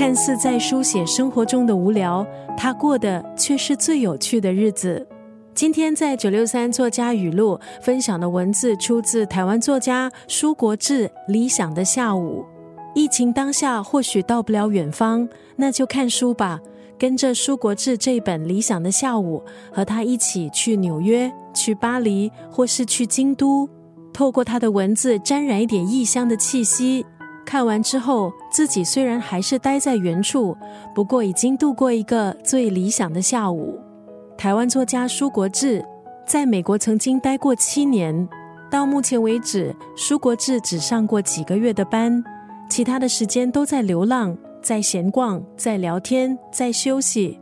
看似在书写生活中的无聊，他过的却是最有趣的日子。今天在九六三作家语录分享的文字，出自台湾作家舒国志《理想的下午》。疫情当下，或许到不了远方，那就看书吧。跟着舒国志这本《理想的下午》，和他一起去纽约、去巴黎，或是去京都，透过他的文字沾染一点异乡的气息。看完之后，自己虽然还是待在原处，不过已经度过一个最理想的下午。台湾作家舒国志在美国曾经待过七年，到目前为止，舒国志只上过几个月的班，其他的时间都在流浪。在闲逛，在聊天，在休息。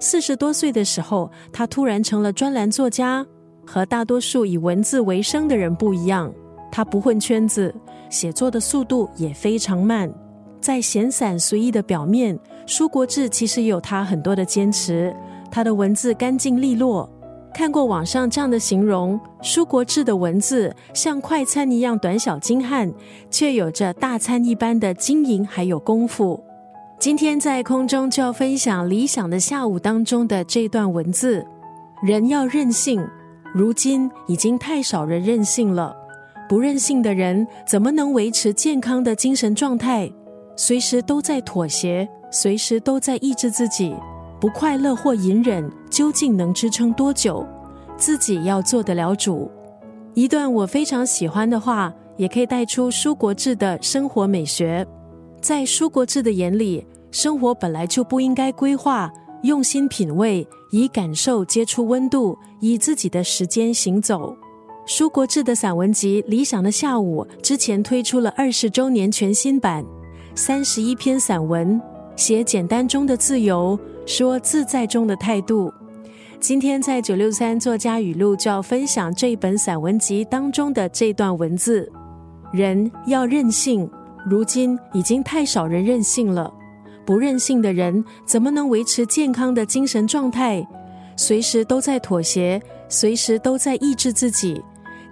四十多岁的时候，他突然成了专栏作家。和大多数以文字为生的人不一样，他不混圈子，写作的速度也非常慢。在闲散随意的表面，舒国志其实有他很多的坚持。他的文字干净利落。看过网上这样的形容：舒国志的文字像快餐一样短小精悍，却有着大餐一般的经营还有功夫。今天在空中就要分享《理想的下午》当中的这段文字：人要任性，如今已经太少人任性了。不任性的人怎么能维持健康的精神状态？随时都在妥协，随时都在抑制自己。不快乐或隐忍，究竟能支撑多久？自己要做得了主。一段我非常喜欢的话，也可以带出舒国志的生活美学。在舒国志的眼里，生活本来就不应该规划，用心品味，以感受接触温度，以自己的时间行走。舒国志的散文集《理想的下午》之前推出了二十周年全新版，三十一篇散文，写简单中的自由，说自在中的态度。今天在九六三作家语录就要分享这本散文集当中的这段文字：人要任性。如今已经太少人任性了，不任性的人怎么能维持健康的精神状态？随时都在妥协，随时都在抑制自己，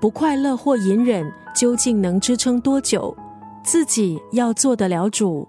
不快乐或隐忍，究竟能支撑多久？自己要做得了主。